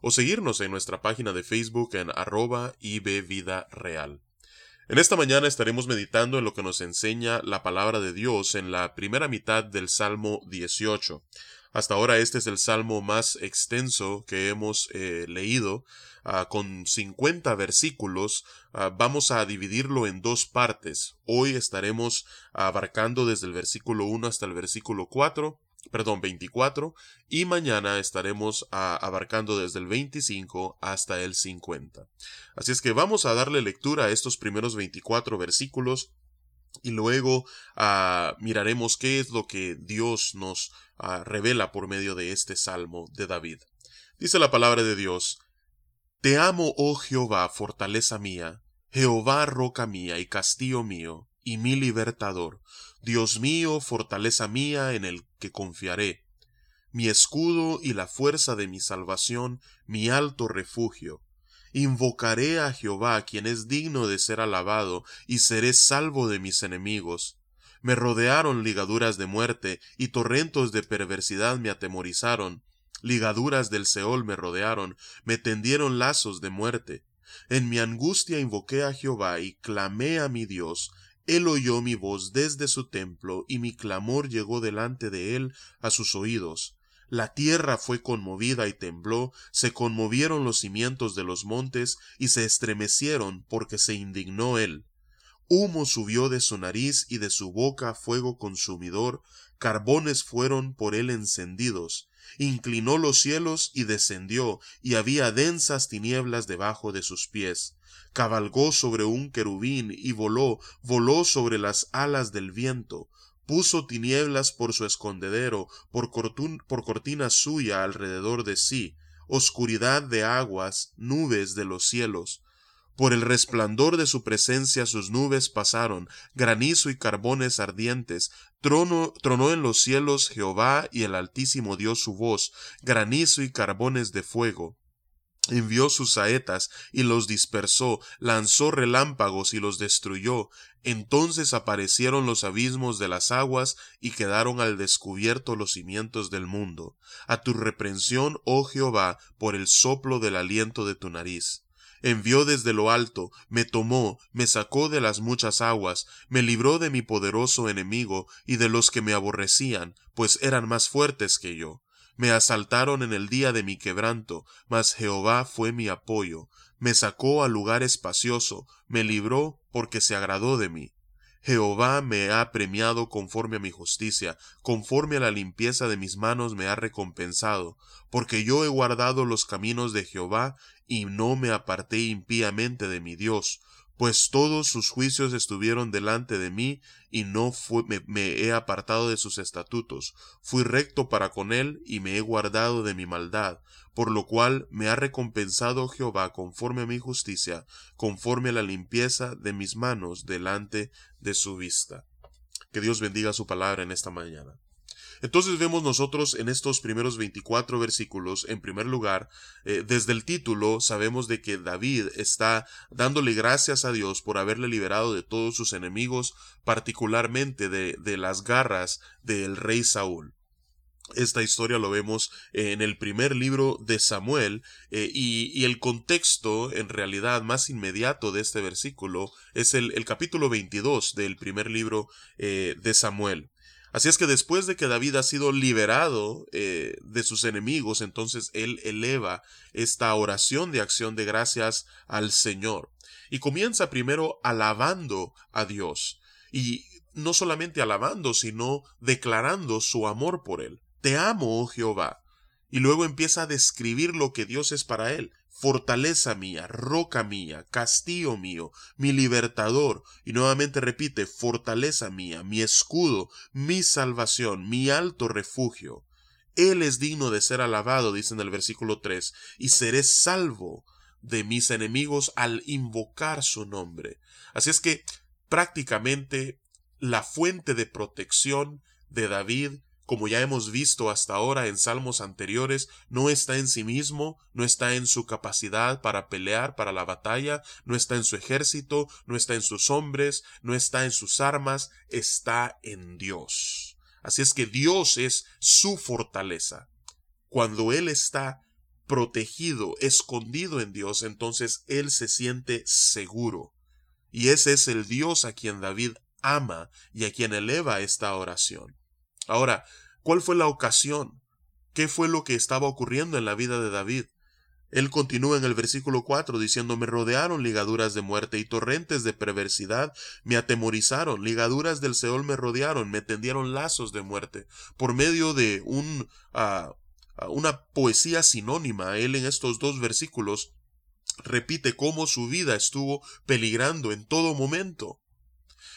o seguirnos en nuestra página de Facebook en arroba real. En esta mañana estaremos meditando en lo que nos enseña la palabra de Dios en la primera mitad del Salmo 18. Hasta ahora este es el salmo más extenso que hemos eh, leído, ah, con 50 versículos. Ah, vamos a dividirlo en dos partes. Hoy estaremos abarcando desde el versículo 1 hasta el versículo 4 perdón, 24, y mañana estaremos ah, abarcando desde el 25 hasta el 50. Así es que vamos a darle lectura a estos primeros 24 versículos y luego ah, miraremos qué es lo que Dios nos ah, revela por medio de este salmo de David. Dice la palabra de Dios, Te amo, oh Jehová, fortaleza mía, Jehová, roca mía y castillo mío, y mi libertador, Dios mío, fortaleza mía en el que confiaré, mi escudo y la fuerza de mi salvación, mi alto refugio. Invocaré a Jehová, quien es digno de ser alabado, y seré salvo de mis enemigos. Me rodearon ligaduras de muerte, y torrentos de perversidad me atemorizaron. Ligaduras del Seol me rodearon, me tendieron lazos de muerte. En mi angustia invoqué a Jehová y clamé a mi Dios, él oyó mi voz desde su templo, y mi clamor llegó delante de él a sus oídos. La tierra fue conmovida y tembló, se conmovieron los cimientos de los montes, y se estremecieron porque se indignó él. Humo subió de su nariz y de su boca fuego consumidor, carbones fueron por él encendidos. Inclinó los cielos y descendió, y había densas tinieblas debajo de sus pies cabalgó sobre un querubín y voló, voló sobre las alas del viento, puso tinieblas por su escondedero, por, cortina suya alrededor de sí, oscuridad de aguas, nubes de los cielos. Por el resplandor de su presencia sus nubes pasaron, granizo y carbones ardientes, trono, tronó en los cielos Jehová y el Altísimo dio su voz, granizo y carbones de fuego envió sus saetas y los dispersó, lanzó relámpagos y los destruyó. Entonces aparecieron los abismos de las aguas y quedaron al descubierto los cimientos del mundo. A tu reprensión, oh Jehová, por el soplo del aliento de tu nariz. Envió desde lo alto, me tomó, me sacó de las muchas aguas, me libró de mi poderoso enemigo y de los que me aborrecían, pues eran más fuertes que yo me asaltaron en el día de mi quebranto, mas Jehová fue mi apoyo, me sacó a lugar espacioso, me libró porque se agradó de mí. Jehová me ha premiado conforme a mi justicia, conforme a la limpieza de mis manos me ha recompensado, porque yo he guardado los caminos de Jehová, y no me aparté impíamente de mi Dios, pues todos sus juicios estuvieron delante de mí, y no me, he apartado de sus estatutos. Fui recto para con él, y me he guardado de mi maldad, por lo cual me ha recompensado Jehová conforme a mi justicia, conforme a la limpieza de mis manos delante de su vista. Que Dios bendiga su palabra en esta mañana. Entonces vemos nosotros en estos primeros 24 versículos, en primer lugar, eh, desde el título sabemos de que David está dándole gracias a Dios por haberle liberado de todos sus enemigos, particularmente de, de las garras del rey Saúl. Esta historia lo vemos en el primer libro de Samuel eh, y, el contexto en realidad más inmediato de este versículo es el, capítulo 22 del primer libro eh, de Samuel. Así es que después de que David ha sido liberado eh, de sus enemigos, entonces él eleva esta oración de acción de gracias al Señor. Y comienza primero alabando a Dios. Y no solamente alabando, sino declarando su amor por él. Te amo, oh Jehová. Y luego empieza a describir lo que Dios es para él fortaleza mía, roca mía, castillo mío, mi libertador. Y nuevamente repite, fortaleza mía, mi escudo, mi salvación, mi alto refugio. Él es digno de ser alabado, dice en el versículo 3, y seré salvo de mis enemigos al invocar su nombre. Así es que prácticamente la fuente de protección de David como ya hemos visto hasta ahora en salmos anteriores, no está en sí mismo, no está en su capacidad para pelear para la batalla, no está en su ejército, no está en sus hombres, no está en sus armas, está en Dios. Así es que Dios es su fortaleza. Cuando Él está protegido, escondido en Dios, entonces Él se siente seguro. Y ese es el Dios a quien David ama y a quien eleva esta oración. Ahora, ¿cuál fue la ocasión? ¿Qué fue lo que estaba ocurriendo en la vida de David? Él continúa en el versículo 4 diciendo, me rodearon ligaduras de muerte y torrentes de perversidad me atemorizaron, ligaduras del Seol me rodearon, me tendieron lazos de muerte. Por medio de un, ah, una poesía sinónima, él en estos dos versículos repite cómo su vida estuvo peligrando en todo momento.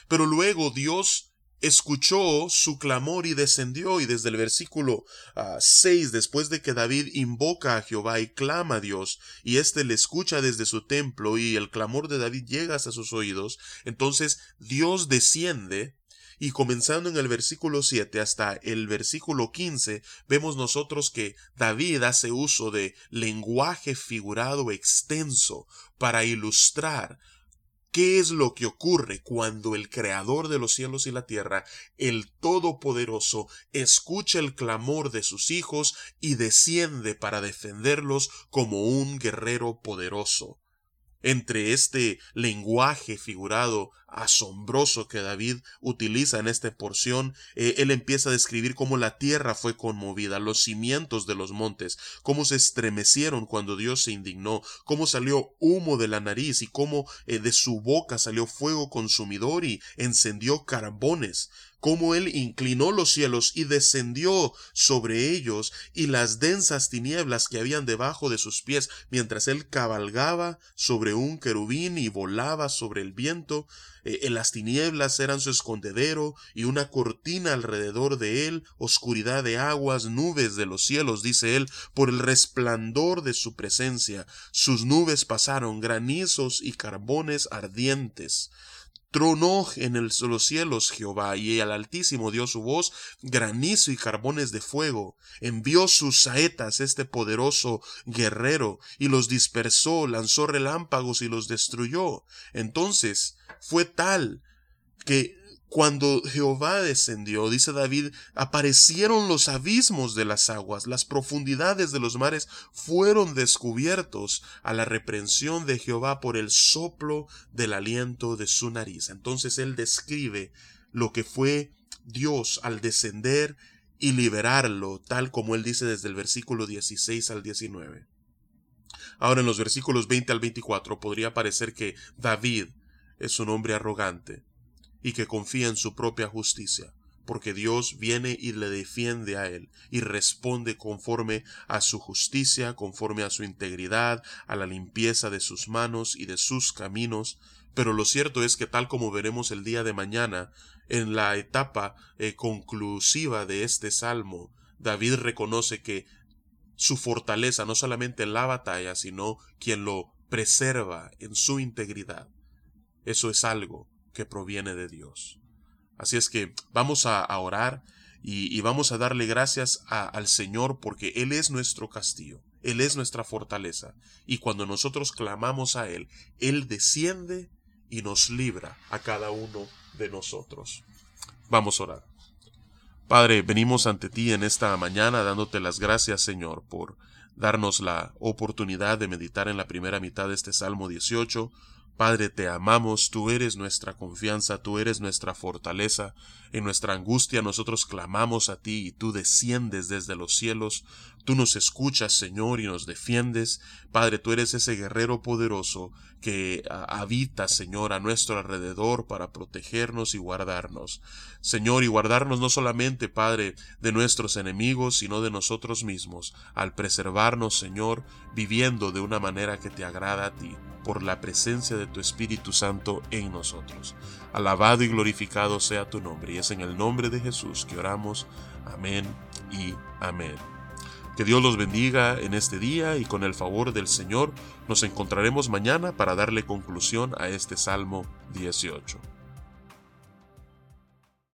Pero luego Dios escuchó su clamor y descendió, y desde el versículo 6, ah, después de que David invoca a Jehová y clama a Dios, y éste le escucha desde su templo, y el clamor de David llega hasta sus oídos, entonces Dios desciende, y comenzando en el versículo 7 hasta el versículo 15, vemos nosotros que David hace uso de lenguaje figurado extenso para ilustrar ¿Qué es lo que ocurre cuando el Creador de los cielos y la tierra, el Todopoderoso, escucha el clamor de sus hijos y desciende para defenderlos como un guerrero poderoso? entre este lenguaje figurado asombroso que David utiliza en esta porción, eh, él empieza a describir cómo la tierra fue conmovida, los cimientos de los montes, cómo se estremecieron cuando Dios se indignó, cómo salió humo de la nariz y cómo eh, de su boca salió fuego consumidor y encendió carbones, cómo él inclinó los cielos y descendió sobre ellos y las densas tinieblas que habían debajo de sus pies, mientras él cabalgaba sobre un querubín y volaba sobre el viento, eh, en las tinieblas eran su escondedero y una cortina alrededor de él, oscuridad de aguas, nubes de los cielos, dice él, por el resplandor de su presencia. Sus nubes pasaron granizos y carbones ardientes. Tronó en los cielos Jehová, y al Altísimo dio su voz, granizo y carbones de fuego. Envió sus saetas este poderoso guerrero, y los dispersó, lanzó relámpagos y los destruyó. Entonces fue tal que cuando Jehová descendió, dice David, aparecieron los abismos de las aguas, las profundidades de los mares fueron descubiertos a la reprensión de Jehová por el soplo del aliento de su nariz. Entonces él describe lo que fue Dios al descender y liberarlo, tal como él dice desde el versículo 16 al 19. Ahora en los versículos 20 al 24 podría parecer que David es un hombre arrogante, y que confía en su propia justicia, porque Dios viene y le defiende a él y responde conforme a su justicia, conforme a su integridad, a la limpieza de sus manos y de sus caminos. Pero lo cierto es que tal como veremos el día de mañana, en la etapa eh, conclusiva de este salmo, David reconoce que su fortaleza no solamente en la batalla, sino quien lo preserva en su integridad. Eso es algo que proviene de Dios. Así es que vamos a, orar y, vamos a darle gracias al Señor porque Él es nuestro castillo, Él es nuestra fortaleza. Y cuando nosotros clamamos a Él, Él desciende y nos libra a cada uno de nosotros. Vamos a orar. Padre, venimos ante ti en esta mañana dándote las gracias, Señor, por darnos la oportunidad de meditar en la primera mitad de este Salmo 18 Padre, te amamos, tú eres nuestra confianza, tú eres nuestra fortaleza. En nuestra angustia nosotros clamamos a ti y tú desciendes desde los cielos. Tú nos escuchas, Señor, y nos defiendes. Padre, tú eres ese guerrero poderoso que habita, Señor, a nuestro alrededor para protegernos y guardarnos. Señor, y guardarnos no solamente, Padre, de nuestros enemigos, sino de nosotros mismos, al preservarnos, Señor, viviendo de una manera que te agrada a ti por la presencia de tu Espíritu Santo en nosotros. Alabado y glorificado sea tu nombre, y es en el nombre de Jesús que oramos. Amén y amén. Que Dios los bendiga en este día y con el favor del Señor nos encontraremos mañana para darle conclusión a este Salmo 18.